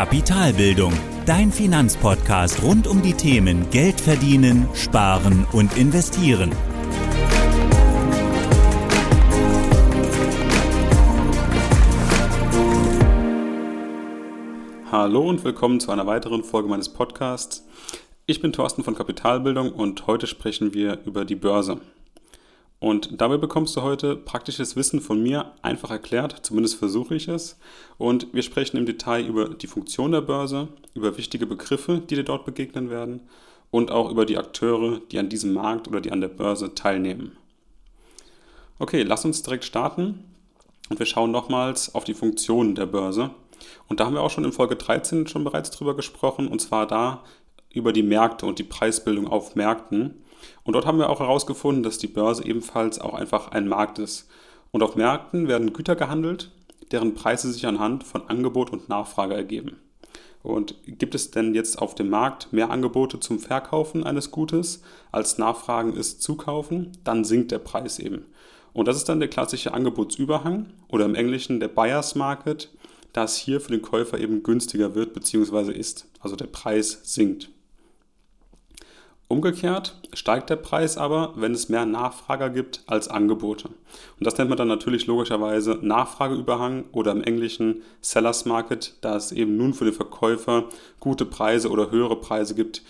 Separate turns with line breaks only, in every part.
Kapitalbildung, dein Finanzpodcast rund um die Themen Geld verdienen, sparen und investieren.
Hallo und willkommen zu einer weiteren Folge meines Podcasts. Ich bin Thorsten von Kapitalbildung und heute sprechen wir über die Börse. Und dabei bekommst du heute praktisches Wissen von mir einfach erklärt, zumindest versuche ich es. Und wir sprechen im Detail über die Funktion der Börse, über wichtige Begriffe, die dir dort begegnen werden und auch über die Akteure, die an diesem Markt oder die an der Börse teilnehmen. Okay, lass uns direkt starten und wir schauen nochmals auf die Funktion der Börse. Und da haben wir auch schon in Folge 13 schon bereits drüber gesprochen, und zwar da über die Märkte und die Preisbildung auf Märkten. Und dort haben wir auch herausgefunden, dass die Börse ebenfalls auch einfach ein Markt ist. Und auf Märkten werden Güter gehandelt, deren Preise sich anhand von Angebot und Nachfrage ergeben. Und gibt es denn jetzt auf dem Markt mehr Angebote zum Verkaufen eines Gutes, als Nachfragen ist zu kaufen, dann sinkt der Preis eben. Und das ist dann der klassische Angebotsüberhang oder im Englischen der Buyers Market, da es hier für den Käufer eben günstiger wird bzw. ist. Also der Preis sinkt. Umgekehrt steigt der Preis aber, wenn es mehr Nachfrager gibt als Angebote. Und das nennt man dann natürlich logischerweise Nachfrageüberhang oder im Englischen Sellers Market, da es eben nun für den Verkäufer gute Preise oder höhere Preise gibt,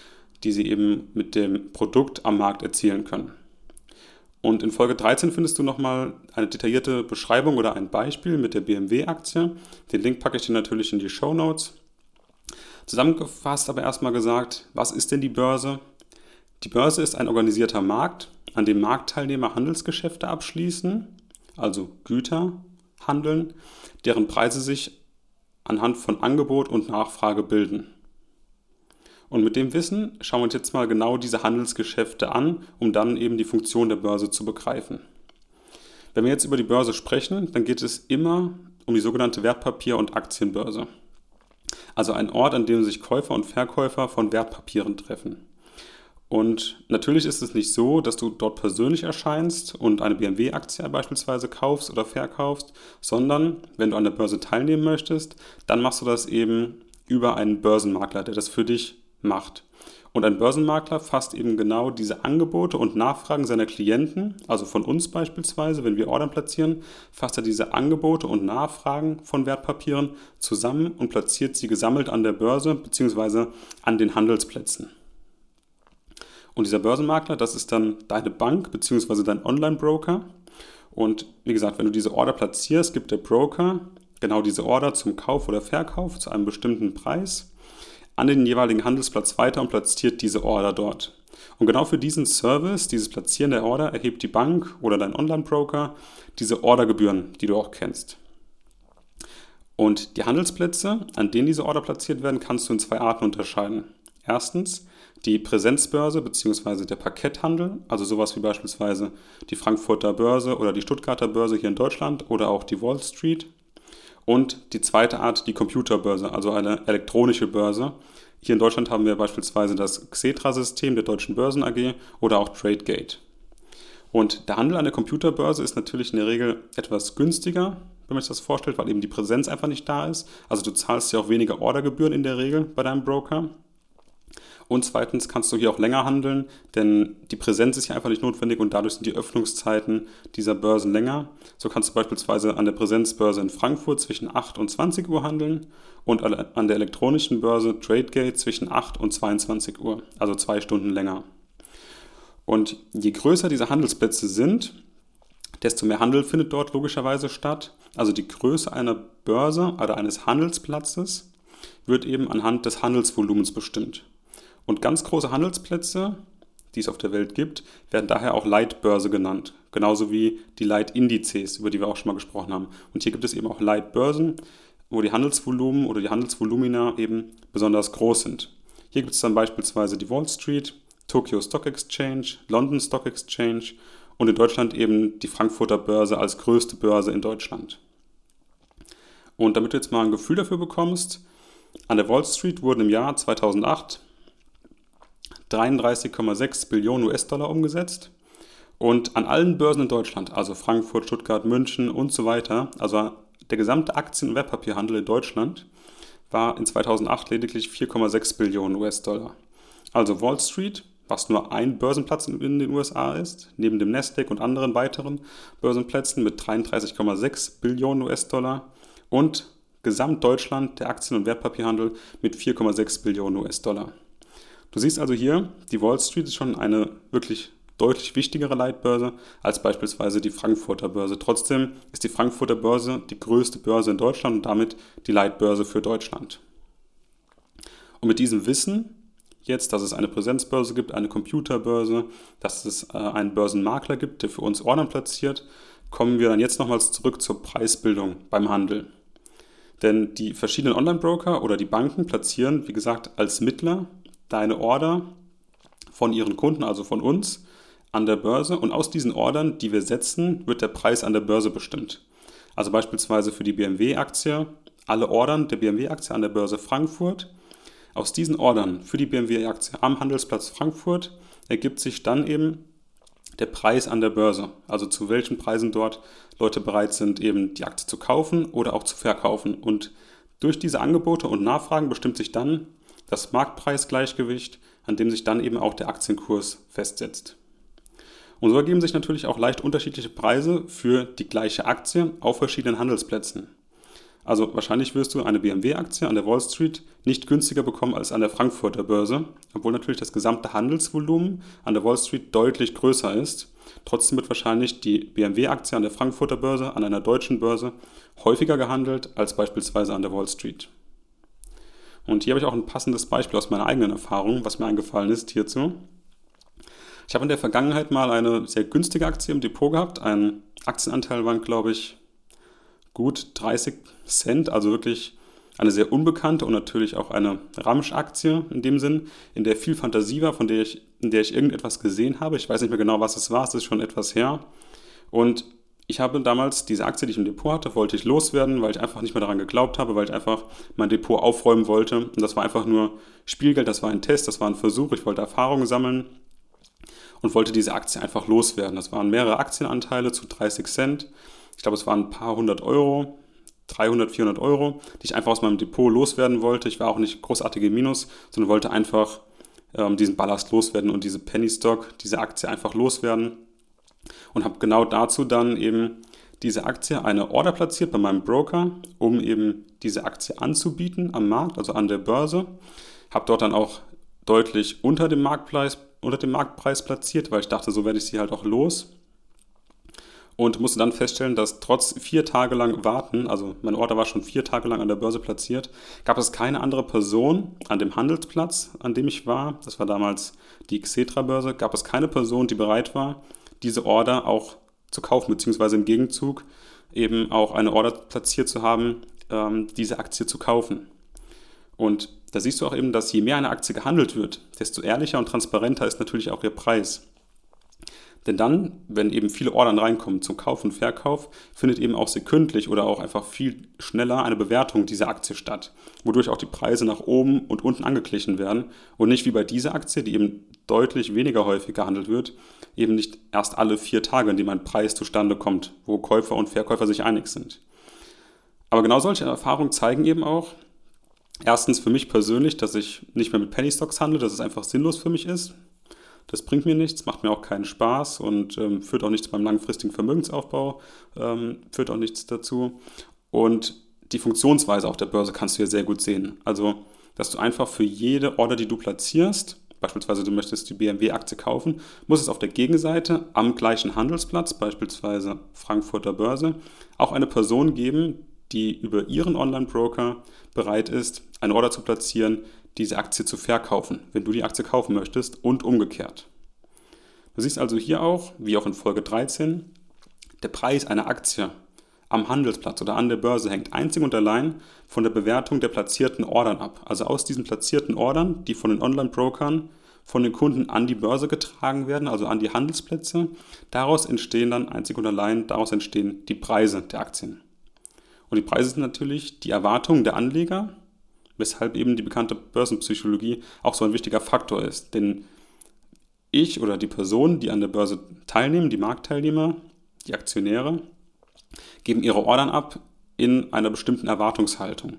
die sie eben mit dem Produkt am Markt erzielen können. Und in Folge 13 findest du nochmal eine detaillierte Beschreibung oder ein Beispiel mit der BMW-Aktie. Den Link packe ich dir natürlich in die Show Notes. Zusammengefasst aber erstmal gesagt, was ist denn die Börse? Die Börse ist ein organisierter Markt, an dem Marktteilnehmer Handelsgeschäfte abschließen, also Güter handeln, deren Preise sich anhand von Angebot und Nachfrage bilden. Und mit dem Wissen schauen wir uns jetzt mal genau diese Handelsgeschäfte an, um dann eben die Funktion der Börse zu begreifen. Wenn wir jetzt über die Börse sprechen, dann geht es immer um die sogenannte Wertpapier- und Aktienbörse. Also ein Ort, an dem sich Käufer und Verkäufer von Wertpapieren treffen. Und natürlich ist es nicht so, dass du dort persönlich erscheinst und eine BMW-Aktie beispielsweise kaufst oder verkaufst, sondern wenn du an der Börse teilnehmen möchtest, dann machst du das eben über einen Börsenmakler, der das für dich macht. Und ein Börsenmakler fasst eben genau diese Angebote und Nachfragen seiner Klienten, also von uns beispielsweise, wenn wir Ordern platzieren, fasst er diese Angebote und Nachfragen von Wertpapieren zusammen und platziert sie gesammelt an der Börse bzw. an den Handelsplätzen. Und dieser Börsenmakler, das ist dann deine Bank bzw. dein Online-Broker. Und wie gesagt, wenn du diese Order platzierst, gibt der Broker genau diese Order zum Kauf oder Verkauf zu einem bestimmten Preis an den jeweiligen Handelsplatz weiter und platziert diese Order dort. Und genau für diesen Service, dieses Platzieren der Order, erhebt die Bank oder dein Online-Broker diese Ordergebühren, die du auch kennst. Und die Handelsplätze, an denen diese Order platziert werden, kannst du in zwei Arten unterscheiden. Erstens die Präsenzbörse bzw. der Parketthandel, also sowas wie beispielsweise die Frankfurter Börse oder die Stuttgarter Börse hier in Deutschland oder auch die Wall Street. Und die zweite Art, die Computerbörse, also eine elektronische Börse. Hier in Deutschland haben wir beispielsweise das Xetra-System der Deutschen Börsen AG oder auch TradeGate. Und der Handel an der Computerbörse ist natürlich in der Regel etwas günstiger, wenn man sich das vorstellt, weil eben die Präsenz einfach nicht da ist. Also du zahlst ja auch weniger Ordergebühren in der Regel bei deinem Broker. Und zweitens kannst du hier auch länger handeln, denn die Präsenz ist hier einfach nicht notwendig und dadurch sind die Öffnungszeiten dieser Börsen länger. So kannst du beispielsweise an der Präsenzbörse in Frankfurt zwischen 8 und 20 Uhr handeln und an der elektronischen Börse TradeGate zwischen 8 und 22 Uhr, also zwei Stunden länger. Und je größer diese Handelsplätze sind, desto mehr Handel findet dort logischerweise statt. Also die Größe einer Börse oder eines Handelsplatzes wird eben anhand des Handelsvolumens bestimmt. Und ganz große Handelsplätze, die es auf der Welt gibt, werden daher auch Leitbörse genannt. Genauso wie die Leitindizes, über die wir auch schon mal gesprochen haben. Und hier gibt es eben auch Leitbörsen, wo die Handelsvolumen oder die Handelsvolumina eben besonders groß sind. Hier gibt es dann beispielsweise die Wall Street, Tokyo Stock Exchange, London Stock Exchange und in Deutschland eben die Frankfurter Börse als größte Börse in Deutschland. Und damit du jetzt mal ein Gefühl dafür bekommst, an der Wall Street wurden im Jahr 2008 33,6 Billionen US-Dollar umgesetzt. Und an allen Börsen in Deutschland, also Frankfurt, Stuttgart, München und so weiter, also der gesamte Aktien- und Wertpapierhandel in Deutschland, war in 2008 lediglich 4,6 Billionen US-Dollar. Also Wall Street, was nur ein Börsenplatz in den USA ist, neben dem Nasdaq und anderen weiteren Börsenplätzen mit 33,6 Billionen US-Dollar und Gesamtdeutschland, der Aktien- und Wertpapierhandel mit 4,6 Billionen US-Dollar. Du siehst also hier, die Wall Street ist schon eine wirklich deutlich wichtigere Leitbörse als beispielsweise die Frankfurter Börse. Trotzdem ist die Frankfurter Börse die größte Börse in Deutschland und damit die Leitbörse für Deutschland. Und mit diesem Wissen jetzt, dass es eine Präsenzbörse gibt, eine Computerbörse, dass es äh, einen Börsenmakler gibt, der für uns Ordern platziert, kommen wir dann jetzt nochmals zurück zur Preisbildung beim Handel. Denn die verschiedenen Online-Broker oder die Banken platzieren, wie gesagt, als Mittler deine Order von ihren Kunden, also von uns, an der Börse und aus diesen Ordern, die wir setzen, wird der Preis an der Börse bestimmt. Also beispielsweise für die BMW-Aktie, alle Ordern der BMW-Aktie an der Börse Frankfurt. Aus diesen Ordern für die BMW-Aktie am Handelsplatz Frankfurt ergibt sich dann eben der Preis an der Börse, also zu welchen Preisen dort Leute bereit sind, eben die Aktie zu kaufen oder auch zu verkaufen. Und durch diese Angebote und Nachfragen bestimmt sich dann das Marktpreisgleichgewicht, an dem sich dann eben auch der Aktienkurs festsetzt. Und so ergeben sich natürlich auch leicht unterschiedliche Preise für die gleiche Aktie auf verschiedenen Handelsplätzen. Also wahrscheinlich wirst du eine BMW-Aktie an der Wall Street nicht günstiger bekommen als an der Frankfurter Börse, obwohl natürlich das gesamte Handelsvolumen an der Wall Street deutlich größer ist. Trotzdem wird wahrscheinlich die BMW-Aktie an der Frankfurter Börse, an einer deutschen Börse, häufiger gehandelt als beispielsweise an der Wall Street. Und hier habe ich auch ein passendes Beispiel aus meiner eigenen Erfahrung, was mir eingefallen ist hierzu. Ich habe in der Vergangenheit mal eine sehr günstige Aktie im Depot gehabt. Ein Aktienanteil waren, glaube ich, gut 30 Cent, also wirklich eine sehr unbekannte und natürlich auch eine Ramsch-Aktie in dem Sinn, in der viel Fantasie war, von der ich, in der ich irgendetwas gesehen habe. Ich weiß nicht mehr genau, was es war, es ist schon etwas her. Und ich habe damals diese Aktie, die ich im Depot hatte, wollte ich loswerden, weil ich einfach nicht mehr daran geglaubt habe, weil ich einfach mein Depot aufräumen wollte. Und das war einfach nur Spielgeld, das war ein Test, das war ein Versuch, ich wollte Erfahrungen sammeln und wollte diese Aktie einfach loswerden. Das waren mehrere Aktienanteile zu 30 Cent. Ich glaube, es waren ein paar hundert Euro, 300, 400 Euro, die ich einfach aus meinem Depot loswerden wollte. Ich war auch nicht großartig im Minus, sondern wollte einfach ähm, diesen Ballast loswerden und diese Penny Stock, diese Aktie einfach loswerden. Und habe genau dazu dann eben diese Aktie eine Order platziert bei meinem Broker, um eben diese Aktie anzubieten am Markt, also an der Börse. Habe dort dann auch deutlich unter dem Marktpreis, unter dem Marktpreis platziert, weil ich dachte, so werde ich sie halt auch los. Und musste dann feststellen, dass trotz vier Tage lang warten, also mein Order war schon vier Tage lang an der Börse platziert, gab es keine andere Person an dem Handelsplatz, an dem ich war, das war damals die Xetra-Börse, gab es keine Person, die bereit war, diese Order auch zu kaufen, beziehungsweise im Gegenzug eben auch eine Order platziert zu haben, ähm, diese Aktie zu kaufen. Und da siehst du auch eben, dass je mehr eine Aktie gehandelt wird, desto ehrlicher und transparenter ist natürlich auch ihr Preis. Denn dann, wenn eben viele Ordern reinkommen zum Kauf und Verkauf, findet eben auch sekündlich oder auch einfach viel schneller eine Bewertung dieser Aktie statt, wodurch auch die Preise nach oben und unten angeglichen werden und nicht wie bei dieser Aktie, die eben deutlich weniger häufig gehandelt wird, eben nicht erst alle vier Tage, in dem ein Preis zustande kommt, wo Käufer und Verkäufer sich einig sind. Aber genau solche Erfahrungen zeigen eben auch, erstens für mich persönlich, dass ich nicht mehr mit Penny Stocks handle, dass es einfach sinnlos für mich ist, das bringt mir nichts, macht mir auch keinen Spaß und ähm, führt auch nichts beim langfristigen Vermögensaufbau, ähm, führt auch nichts dazu. Und die Funktionsweise auf der Börse kannst du hier sehr gut sehen. Also, dass du einfach für jede Order, die du platzierst, beispielsweise du möchtest die BMW-Aktie kaufen, muss es auf der Gegenseite am gleichen Handelsplatz, beispielsweise Frankfurter Börse, auch eine Person geben, die über ihren Online-Broker bereit ist, eine Order zu platzieren, diese Aktie zu verkaufen, wenn du die Aktie kaufen möchtest und umgekehrt. Du siehst also hier auch, wie auch in Folge 13, der Preis einer Aktie am Handelsplatz oder an der Börse hängt einzig und allein von der Bewertung der platzierten Ordern ab. Also aus diesen platzierten Ordern, die von den Online-Brokern von den Kunden an die Börse getragen werden, also an die Handelsplätze, daraus entstehen dann einzig und allein, daraus entstehen die Preise der Aktien. Und die Preise sind natürlich die Erwartungen der Anleger weshalb eben die bekannte Börsenpsychologie auch so ein wichtiger Faktor ist. Denn ich oder die Personen, die an der Börse teilnehmen, die Marktteilnehmer, die Aktionäre, geben ihre Ordern ab in einer bestimmten Erwartungshaltung.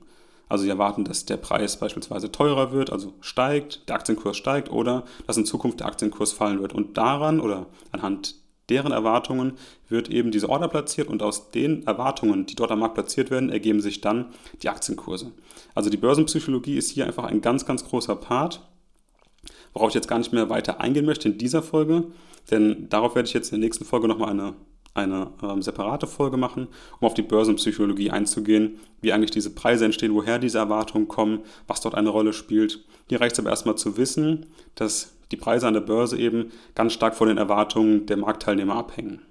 Also sie erwarten, dass der Preis beispielsweise teurer wird, also steigt, der Aktienkurs steigt oder dass in Zukunft der Aktienkurs fallen wird. Und daran oder anhand deren Erwartungen wird eben diese Order platziert und aus den Erwartungen, die dort am Markt platziert werden, ergeben sich dann die Aktienkurse. Also die Börsenpsychologie ist hier einfach ein ganz, ganz großer Part, worauf ich jetzt gar nicht mehr weiter eingehen möchte in dieser Folge, denn darauf werde ich jetzt in der nächsten Folge nochmal eine, eine ähm, separate Folge machen, um auf die Börsenpsychologie einzugehen, wie eigentlich diese Preise entstehen, woher diese Erwartungen kommen, was dort eine Rolle spielt. Hier reicht es aber erstmal zu wissen, dass die Preise an der Börse eben ganz stark von den Erwartungen der Marktteilnehmer abhängen.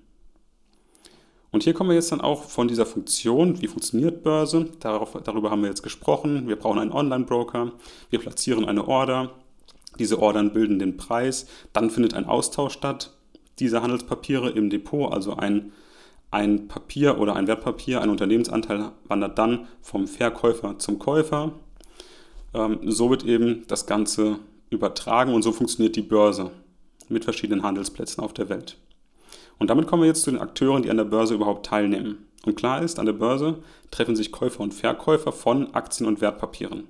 Und hier kommen wir jetzt dann auch von dieser Funktion, wie funktioniert Börse, Darauf, darüber haben wir jetzt gesprochen. Wir brauchen einen Online-Broker, wir platzieren eine Order, diese Ordern bilden den Preis, dann findet ein Austausch statt dieser Handelspapiere im Depot, also ein, ein Papier oder ein Wertpapier, ein Unternehmensanteil wandert dann vom Verkäufer zum Käufer. Ähm, so wird eben das Ganze übertragen und so funktioniert die Börse mit verschiedenen Handelsplätzen auf der Welt. Und damit kommen wir jetzt zu den Akteuren, die an der Börse überhaupt teilnehmen. Und klar ist, an der Börse treffen sich Käufer und Verkäufer von Aktien und Wertpapieren.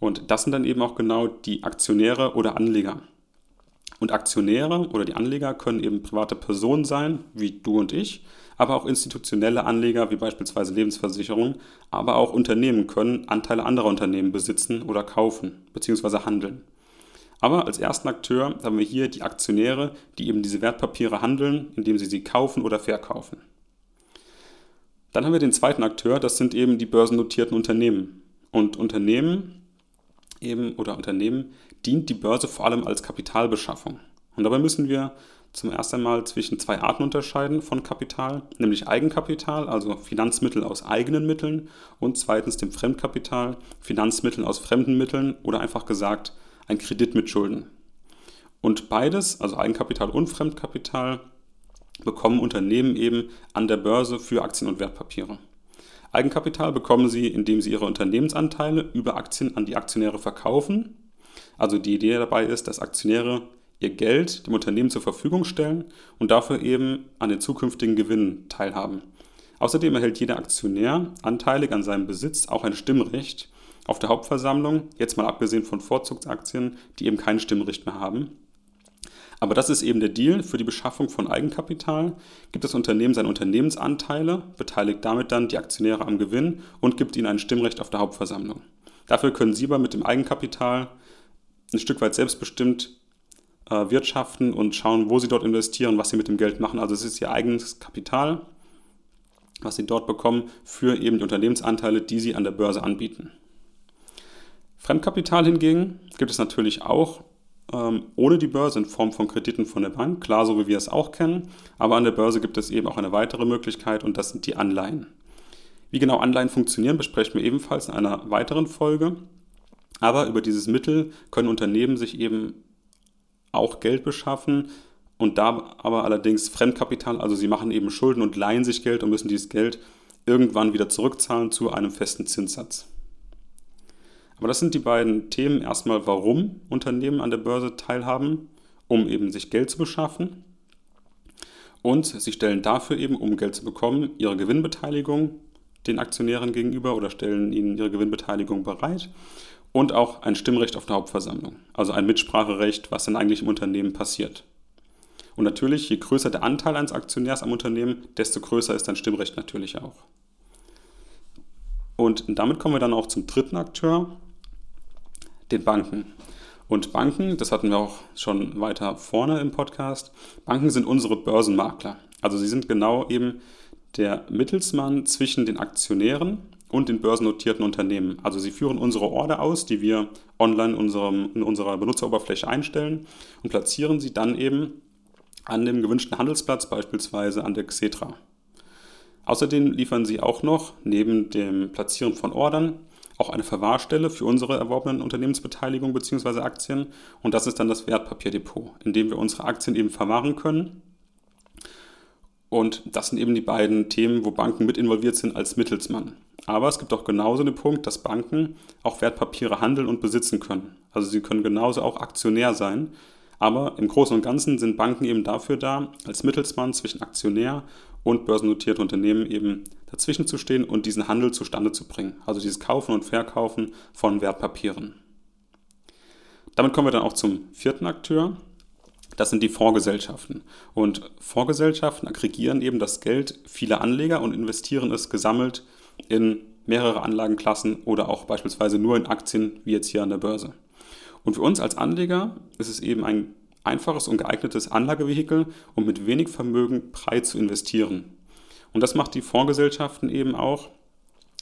Und das sind dann eben auch genau die Aktionäre oder Anleger. Und Aktionäre oder die Anleger können eben private Personen sein, wie du und ich, aber auch institutionelle Anleger, wie beispielsweise Lebensversicherungen, aber auch Unternehmen können Anteile anderer Unternehmen besitzen oder kaufen bzw. handeln. Aber als ersten Akteur haben wir hier die Aktionäre, die eben diese Wertpapiere handeln, indem sie sie kaufen oder verkaufen. Dann haben wir den zweiten Akteur, das sind eben die börsennotierten Unternehmen. Und Unternehmen eben oder Unternehmen dient die Börse vor allem als Kapitalbeschaffung. Und dabei müssen wir zum ersten Einmal zwischen zwei Arten unterscheiden von Kapital, nämlich Eigenkapital, also Finanzmittel aus eigenen Mitteln, und zweitens dem Fremdkapital, Finanzmittel aus fremden Mitteln oder einfach gesagt ein Kredit mit Schulden. Und beides, also Eigenkapital und Fremdkapital, bekommen Unternehmen eben an der Börse für Aktien und Wertpapiere. Eigenkapital bekommen sie, indem sie ihre Unternehmensanteile über Aktien an die Aktionäre verkaufen. Also die Idee dabei ist, dass Aktionäre ihr Geld dem Unternehmen zur Verfügung stellen und dafür eben an den zukünftigen Gewinnen teilhaben. Außerdem erhält jeder Aktionär anteilig an seinem Besitz auch ein Stimmrecht auf der Hauptversammlung, jetzt mal abgesehen von Vorzugsaktien, die eben kein Stimmrecht mehr haben. Aber das ist eben der Deal. Für die Beschaffung von Eigenkapital gibt das Unternehmen seine Unternehmensanteile, beteiligt damit dann die Aktionäre am Gewinn und gibt ihnen ein Stimmrecht auf der Hauptversammlung. Dafür können sie aber mit dem Eigenkapital ein Stück weit selbstbestimmt äh, wirtschaften und schauen, wo sie dort investieren, was sie mit dem Geld machen. Also es ist ihr eigenes Kapital, was sie dort bekommen für eben die Unternehmensanteile, die sie an der Börse anbieten. Fremdkapital hingegen gibt es natürlich auch ohne die Börse in Form von Krediten von der Bank, klar, so wie wir es auch kennen, aber an der Börse gibt es eben auch eine weitere Möglichkeit und das sind die Anleihen. Wie genau Anleihen funktionieren, besprechen wir ebenfalls in einer weiteren Folge. Aber über dieses Mittel können Unternehmen sich eben auch Geld beschaffen und da aber allerdings Fremdkapital, also sie machen eben Schulden und leihen sich Geld und müssen dieses Geld irgendwann wieder zurückzahlen zu einem festen Zinssatz. Aber das sind die beiden Themen. Erstmal, warum Unternehmen an der Börse teilhaben, um eben sich Geld zu beschaffen. Und sie stellen dafür eben, um Geld zu bekommen, ihre Gewinnbeteiligung den Aktionären gegenüber oder stellen ihnen ihre Gewinnbeteiligung bereit und auch ein Stimmrecht auf der Hauptversammlung, also ein Mitspracherecht, was dann eigentlich im Unternehmen passiert. Und natürlich, je größer der Anteil eines Aktionärs am Unternehmen, desto größer ist dein Stimmrecht natürlich auch. Und damit kommen wir dann auch zum dritten Akteur, den Banken. Und Banken, das hatten wir auch schon weiter vorne im Podcast, Banken sind unsere Börsenmakler. Also sie sind genau eben der Mittelsmann zwischen den Aktionären und den börsennotierten Unternehmen. Also sie führen unsere Order aus, die wir online in, unserem, in unserer Benutzeroberfläche einstellen und platzieren sie dann eben an dem gewünschten Handelsplatz, beispielsweise an der Xetra. Außerdem liefern sie auch noch neben dem Platzieren von Ordern auch eine Verwahrstelle für unsere erworbenen Unternehmensbeteiligung bzw. Aktien. Und das ist dann das Wertpapierdepot, in dem wir unsere Aktien eben verwahren können. Und das sind eben die beiden Themen, wo Banken mit involviert sind als Mittelsmann. Aber es gibt auch genauso den Punkt, dass Banken auch Wertpapiere handeln und besitzen können. Also sie können genauso auch Aktionär sein. Aber im Großen und Ganzen sind Banken eben dafür da, als Mittelsmann zwischen Aktionär und börsennotierte Unternehmen eben dazwischen zu stehen und diesen Handel zustande zu bringen. Also dieses Kaufen und Verkaufen von Wertpapieren. Damit kommen wir dann auch zum vierten Akteur. Das sind die Fondsgesellschaften. Und Fondsgesellschaften aggregieren eben das Geld vieler Anleger und investieren es gesammelt in mehrere Anlagenklassen oder auch beispielsweise nur in Aktien, wie jetzt hier an der Börse. Und für uns als Anleger ist es eben ein einfaches und geeignetes Anlagevehikel, um mit wenig Vermögen breit zu investieren. Und das macht die Fondsgesellschaften eben auch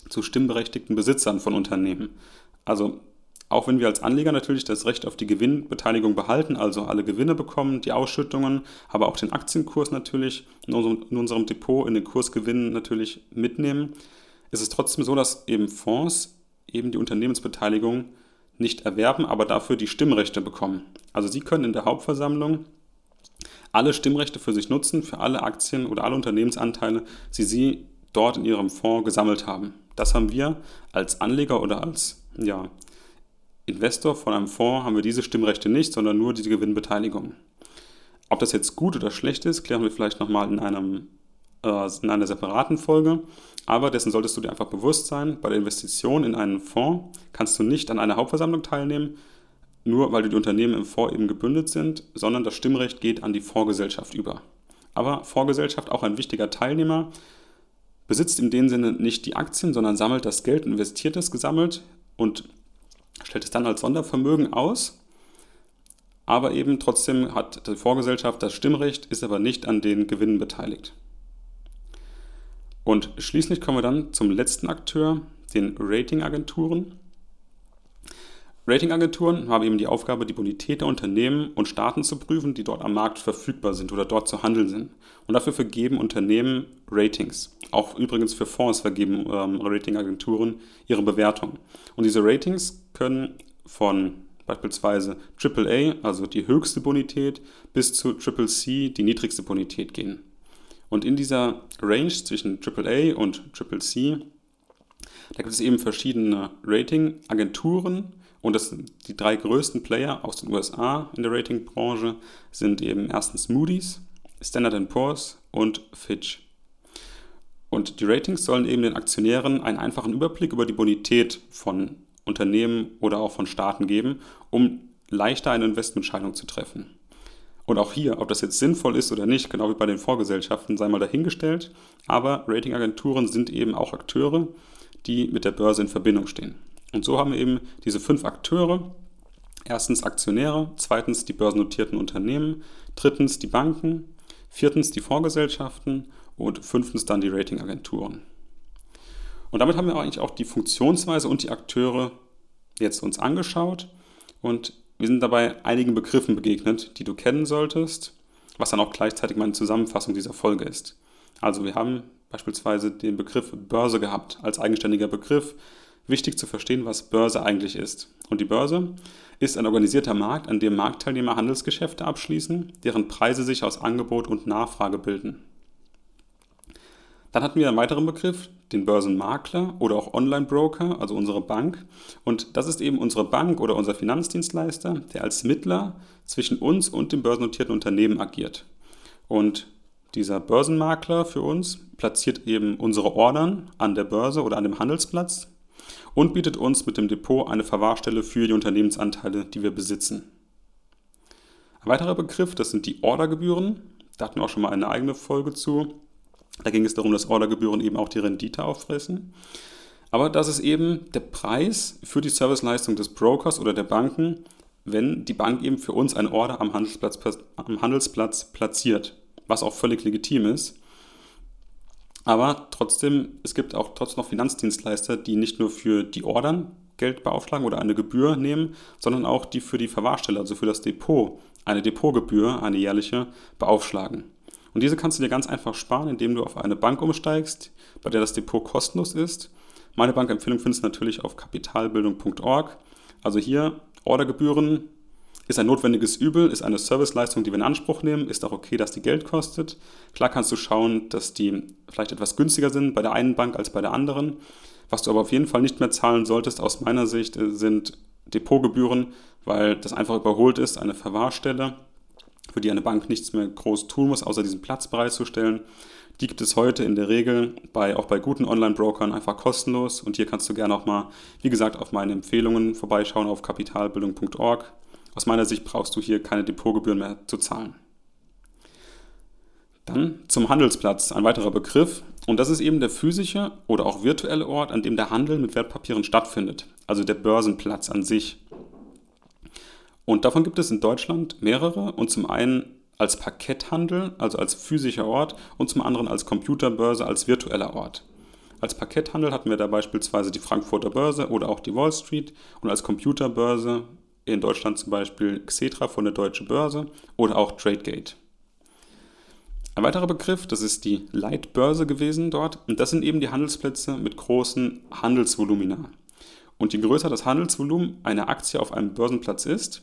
zu stimmberechtigten Besitzern von Unternehmen. Also auch wenn wir als Anleger natürlich das Recht auf die Gewinnbeteiligung behalten, also alle Gewinne bekommen, die Ausschüttungen, aber auch den Aktienkurs natürlich in unserem, in unserem Depot, in den Kursgewinnen natürlich mitnehmen, ist es trotzdem so, dass eben Fonds eben die Unternehmensbeteiligung nicht erwerben, aber dafür die Stimmrechte bekommen. Also sie können in der Hauptversammlung alle Stimmrechte für sich nutzen, für alle Aktien oder alle Unternehmensanteile, die sie dort in ihrem Fonds gesammelt haben. Das haben wir als Anleger oder als ja, Investor von einem Fonds haben wir diese Stimmrechte nicht, sondern nur diese Gewinnbeteiligung. Ob das jetzt gut oder schlecht ist, klären wir vielleicht nochmal in, einem, äh, in einer separaten Folge. Aber dessen solltest du dir einfach bewusst sein, bei der Investition in einen Fonds kannst du nicht an einer Hauptversammlung teilnehmen, nur weil die Unternehmen im Fonds eben gebündelt sind, sondern das Stimmrecht geht an die Fondsgesellschaft über. Aber Fondsgesellschaft, auch ein wichtiger Teilnehmer, besitzt in dem Sinne nicht die Aktien, sondern sammelt das Geld, investiert es gesammelt und stellt es dann als Sondervermögen aus. Aber eben trotzdem hat die Vorgesellschaft das Stimmrecht, ist aber nicht an den Gewinnen beteiligt. Und schließlich kommen wir dann zum letzten Akteur, den Ratingagenturen. Ratingagenturen haben eben die Aufgabe, die Bonität der Unternehmen und Staaten zu prüfen, die dort am Markt verfügbar sind oder dort zu handeln sind. Und dafür vergeben Unternehmen Ratings. Auch übrigens für Fonds vergeben ähm, Ratingagenturen ihre Bewertung. Und diese Ratings können von beispielsweise AAA, also die höchste Bonität, bis zu Triple C, die niedrigste Bonität gehen. Und in dieser Range zwischen AAA und Triple C, da gibt es eben verschiedene Ratingagenturen, und das, die drei größten Player aus den USA in der Ratingbranche sind eben erstens Moody's, Standard Poor's und Fitch. Und die Ratings sollen eben den Aktionären einen einfachen Überblick über die Bonität von Unternehmen oder auch von Staaten geben, um leichter eine Investmententscheidung zu treffen. Und auch hier, ob das jetzt sinnvoll ist oder nicht, genau wie bei den Vorgesellschaften, sei mal dahingestellt. Aber Ratingagenturen sind eben auch Akteure, die mit der Börse in Verbindung stehen. Und so haben wir eben diese fünf Akteure. Erstens Aktionäre, zweitens die börsennotierten Unternehmen, drittens die Banken, viertens die Fondsgesellschaften und fünftens dann die Ratingagenturen. Und damit haben wir eigentlich auch die Funktionsweise und die Akteure jetzt uns angeschaut und wir sind dabei einigen Begriffen begegnet, die du kennen solltest, was dann auch gleichzeitig meine Zusammenfassung dieser Folge ist. Also wir haben beispielsweise den Begriff Börse gehabt als eigenständiger Begriff, wichtig zu verstehen, was Börse eigentlich ist. Und die Börse ist ein organisierter Markt, an dem Marktteilnehmer Handelsgeschäfte abschließen, deren Preise sich aus Angebot und Nachfrage bilden. Dann hatten wir einen weiteren Begriff, den Börsenmakler oder auch Online-Broker, also unsere Bank. Und das ist eben unsere Bank oder unser Finanzdienstleister, der als Mittler zwischen uns und dem börsennotierten Unternehmen agiert. Und dieser Börsenmakler für uns platziert eben unsere Ordern an der Börse oder an dem Handelsplatz und bietet uns mit dem Depot eine Verwahrstelle für die Unternehmensanteile, die wir besitzen. Ein weiterer Begriff, das sind die Ordergebühren. Da hatten wir auch schon mal eine eigene Folge zu. Da ging es darum, dass Ordergebühren eben auch die Rendite auffressen. Aber das ist eben der Preis für die Serviceleistung des Brokers oder der Banken, wenn die Bank eben für uns ein Order am Handelsplatz, am Handelsplatz platziert, was auch völlig legitim ist. Aber trotzdem, es gibt auch trotzdem noch Finanzdienstleister, die nicht nur für die Ordern Geld beaufschlagen oder eine Gebühr nehmen, sondern auch die für die Verwahrstelle, also für das Depot, eine Depotgebühr, eine jährliche, beaufschlagen. Und diese kannst du dir ganz einfach sparen, indem du auf eine Bank umsteigst, bei der das Depot kostenlos ist. Meine Bankempfehlung findest du natürlich auf kapitalbildung.org. Also hier Ordergebühren ist ein notwendiges Übel, ist eine Serviceleistung, die wir in Anspruch nehmen, ist auch okay, dass die Geld kostet. Klar kannst du schauen, dass die vielleicht etwas günstiger sind bei der einen Bank als bei der anderen. Was du aber auf jeden Fall nicht mehr zahlen solltest, aus meiner Sicht, sind Depotgebühren, weil das einfach überholt ist, eine Verwahrstelle, für die eine Bank nichts mehr groß tun muss, außer diesen Platz bereitzustellen. Die gibt es heute in der Regel bei, auch bei guten Online-Brokern einfach kostenlos. Und hier kannst du gerne auch mal, wie gesagt, auf meine Empfehlungen vorbeischauen auf kapitalbildung.org. Aus meiner Sicht brauchst du hier keine Depotgebühren mehr zu zahlen. Dann zum Handelsplatz, ein weiterer Begriff. Und das ist eben der physische oder auch virtuelle Ort, an dem der Handel mit Wertpapieren stattfindet. Also der Börsenplatz an sich. Und davon gibt es in Deutschland mehrere. Und zum einen als Parketthandel, also als physischer Ort, und zum anderen als Computerbörse, als virtueller Ort. Als Parketthandel hatten wir da beispielsweise die Frankfurter Börse oder auch die Wall Street und als Computerbörse in Deutschland zum Beispiel Xetra von der Deutsche Börse oder auch TradeGate. Ein weiterer Begriff, das ist die Leitbörse gewesen dort und das sind eben die Handelsplätze mit großen Handelsvolumina. Und je größer das Handelsvolumen einer Aktie auf einem Börsenplatz ist,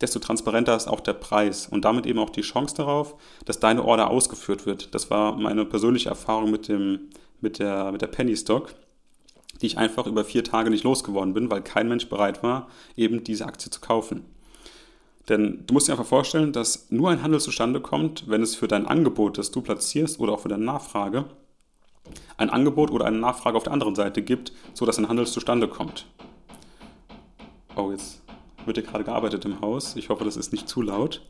desto transparenter ist auch der Preis und damit eben auch die Chance darauf, dass deine Order ausgeführt wird. Das war meine persönliche Erfahrung mit, dem, mit, der, mit der Penny Stock, die ich einfach über vier Tage nicht losgeworden bin, weil kein Mensch bereit war, eben diese Aktie zu kaufen. Denn du musst dir einfach vorstellen, dass nur ein Handel zustande kommt, wenn es für dein Angebot, das du platzierst oder auch für deine Nachfrage, ein Angebot oder eine Nachfrage auf der anderen Seite gibt, sodass ein Handel zustande kommt. Oh, jetzt wird hier gerade gearbeitet im Haus. Ich hoffe, das ist nicht zu laut.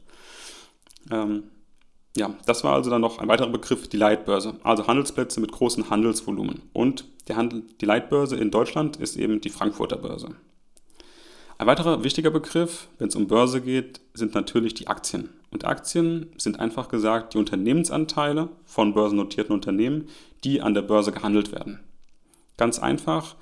Ähm, ja, das war also dann noch ein weiterer Begriff, die Leitbörse. Also Handelsplätze mit großen Handelsvolumen. Und Handel, die Leitbörse in Deutschland ist eben die Frankfurter Börse. Ein weiterer wichtiger Begriff, wenn es um Börse geht, sind natürlich die Aktien. Und Aktien sind einfach gesagt die Unternehmensanteile von börsennotierten Unternehmen, die an der Börse gehandelt werden. Ganz einfach.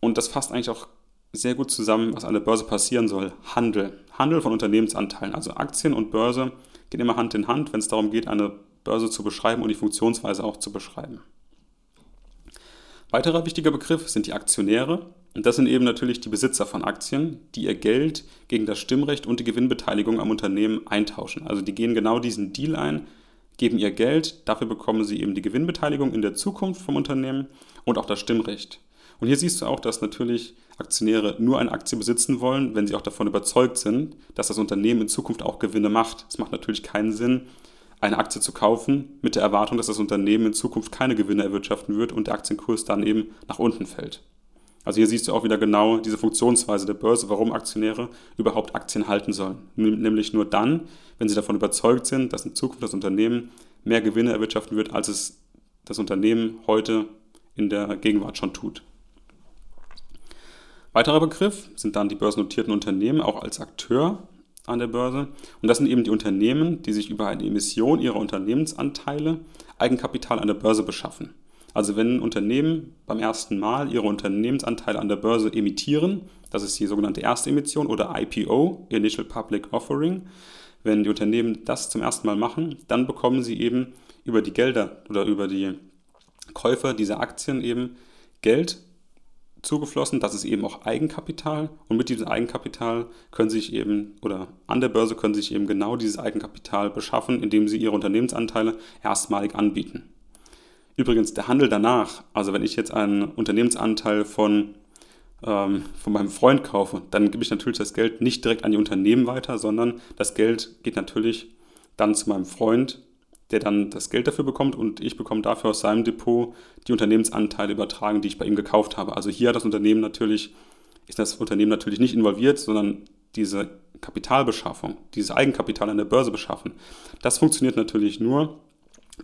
Und das fasst eigentlich auch sehr gut zusammen, was an der Börse passieren soll. Handel. Handel von Unternehmensanteilen. Also Aktien und Börse gehen immer Hand in Hand, wenn es darum geht, eine Börse zu beschreiben und die Funktionsweise auch zu beschreiben. Weiterer wichtiger Begriff sind die Aktionäre. Und das sind eben natürlich die Besitzer von Aktien, die ihr Geld gegen das Stimmrecht und die Gewinnbeteiligung am Unternehmen eintauschen. Also die gehen genau diesen Deal ein, geben ihr Geld, dafür bekommen sie eben die Gewinnbeteiligung in der Zukunft vom Unternehmen und auch das Stimmrecht. Und hier siehst du auch, dass natürlich Aktionäre nur eine Aktie besitzen wollen, wenn sie auch davon überzeugt sind, dass das Unternehmen in Zukunft auch Gewinne macht. Es macht natürlich keinen Sinn, eine Aktie zu kaufen mit der Erwartung, dass das Unternehmen in Zukunft keine Gewinne erwirtschaften wird und der Aktienkurs dann eben nach unten fällt. Also hier siehst du auch wieder genau diese Funktionsweise der Börse, warum Aktionäre überhaupt Aktien halten sollen. Nämlich nur dann, wenn sie davon überzeugt sind, dass in Zukunft das Unternehmen mehr Gewinne erwirtschaften wird, als es das Unternehmen heute in der Gegenwart schon tut. Weiterer Begriff sind dann die börsennotierten Unternehmen auch als Akteur an der Börse. Und das sind eben die Unternehmen, die sich über eine Emission ihrer Unternehmensanteile Eigenkapital an der Börse beschaffen. Also wenn Unternehmen beim ersten Mal ihre Unternehmensanteile an der Börse emittieren, das ist die sogenannte erste Emission oder IPO, Initial Public Offering, wenn die Unternehmen das zum ersten Mal machen, dann bekommen sie eben über die Gelder oder über die Käufer dieser Aktien eben Geld zugeflossen. Das ist eben auch Eigenkapital. Und mit diesem Eigenkapital können sich eben, oder an der Börse können sich eben genau dieses Eigenkapital beschaffen, indem sie ihre Unternehmensanteile erstmalig anbieten. Übrigens, der Handel danach, also wenn ich jetzt einen Unternehmensanteil von, ähm, von meinem Freund kaufe, dann gebe ich natürlich das Geld nicht direkt an die Unternehmen weiter, sondern das Geld geht natürlich dann zu meinem Freund der dann das Geld dafür bekommt und ich bekomme dafür aus seinem Depot die Unternehmensanteile übertragen, die ich bei ihm gekauft habe. Also hier hat das Unternehmen natürlich, ist das Unternehmen natürlich nicht involviert, sondern diese Kapitalbeschaffung, dieses Eigenkapital an der Börse beschaffen. Das funktioniert natürlich nur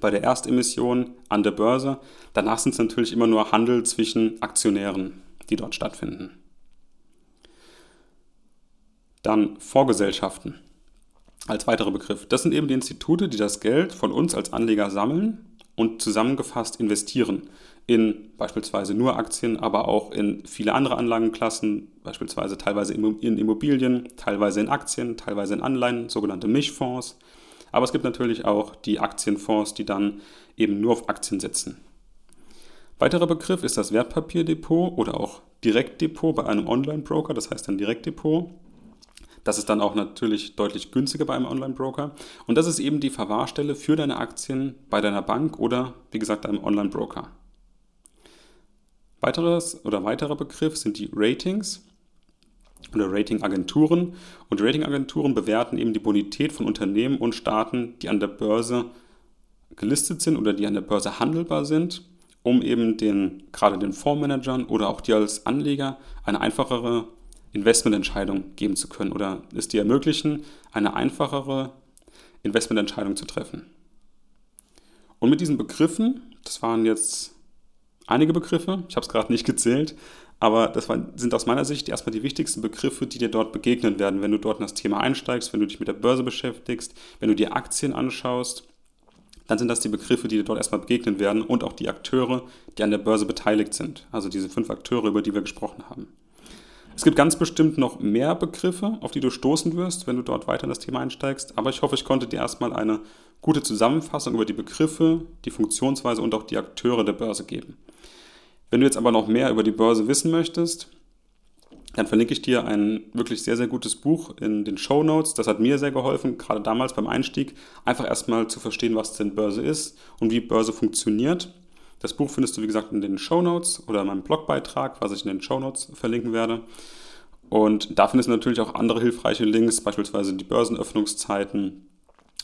bei der Erstemission an der Börse. Danach sind es natürlich immer nur Handel zwischen Aktionären, die dort stattfinden. Dann Vorgesellschaften als weiterer Begriff. Das sind eben die Institute, die das Geld von uns als Anleger sammeln und zusammengefasst investieren in beispielsweise nur Aktien, aber auch in viele andere Anlagenklassen, beispielsweise teilweise in Immobilien, teilweise in Aktien, teilweise in Anleihen, sogenannte Mischfonds. Aber es gibt natürlich auch die Aktienfonds, die dann eben nur auf Aktien setzen. Weiterer Begriff ist das Wertpapierdepot oder auch Direktdepot bei einem Online-Broker, das heißt ein Direktdepot. Das ist dann auch natürlich deutlich günstiger bei einem Online-Broker. Und das ist eben die Verwahrstelle für deine Aktien bei deiner Bank oder, wie gesagt, einem Online-Broker. Weiteres oder weiterer Begriff sind die Ratings oder Ratingagenturen. Und Ratingagenturen bewerten eben die Bonität von Unternehmen und Staaten, die an der Börse gelistet sind oder die an der Börse handelbar sind, um eben den, gerade den Fondsmanagern oder auch dir als Anleger eine einfachere Investmententscheidung geben zu können oder es dir ermöglichen, eine einfachere Investmententscheidung zu treffen. Und mit diesen Begriffen, das waren jetzt einige Begriffe, ich habe es gerade nicht gezählt, aber das sind aus meiner Sicht erstmal die wichtigsten Begriffe, die dir dort begegnen werden, wenn du dort in das Thema einsteigst, wenn du dich mit der Börse beschäftigst, wenn du dir Aktien anschaust, dann sind das die Begriffe, die dir dort erstmal begegnen werden und auch die Akteure, die an der Börse beteiligt sind. Also diese fünf Akteure, über die wir gesprochen haben. Es gibt ganz bestimmt noch mehr Begriffe, auf die du stoßen wirst, wenn du dort weiter in das Thema einsteigst, aber ich hoffe, ich konnte dir erstmal eine gute Zusammenfassung über die Begriffe, die Funktionsweise und auch die Akteure der Börse geben. Wenn du jetzt aber noch mehr über die Börse wissen möchtest, dann verlinke ich dir ein wirklich sehr, sehr gutes Buch in den Show Notes. Das hat mir sehr geholfen, gerade damals beim Einstieg, einfach erstmal zu verstehen, was denn Börse ist und wie Börse funktioniert. Das Buch findest du, wie gesagt, in den Show Notes oder in meinem Blogbeitrag, was ich in den Show Notes verlinken werde. Und da findest du natürlich auch andere hilfreiche Links, beispielsweise die Börsenöffnungszeiten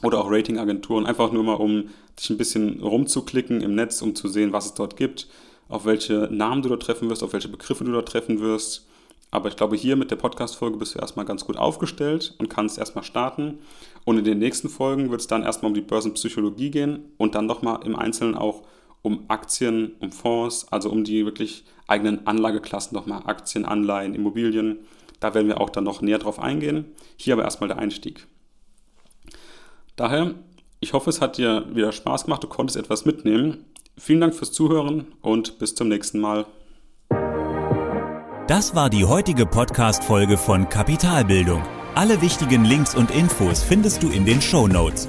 oder auch Ratingagenturen, einfach nur mal, um dich ein bisschen rumzuklicken im Netz, um zu sehen, was es dort gibt, auf welche Namen du dort treffen wirst, auf welche Begriffe du dort treffen wirst. Aber ich glaube, hier mit der Podcast-Folge bist du erstmal ganz gut aufgestellt und kannst erstmal starten. Und in den nächsten Folgen wird es dann erstmal um die Börsenpsychologie gehen und dann nochmal im Einzelnen auch um Aktien, um Fonds, also um die wirklich eigenen Anlageklassen nochmal, Aktien, Anleihen, Immobilien. Da werden wir auch dann noch näher drauf eingehen. Hier aber erstmal der Einstieg. Daher, ich hoffe, es hat dir wieder Spaß gemacht, du konntest etwas mitnehmen. Vielen Dank fürs Zuhören und bis zum nächsten Mal.
Das war die heutige Podcast-Folge von Kapitalbildung. Alle wichtigen Links und Infos findest du in den Show Notes.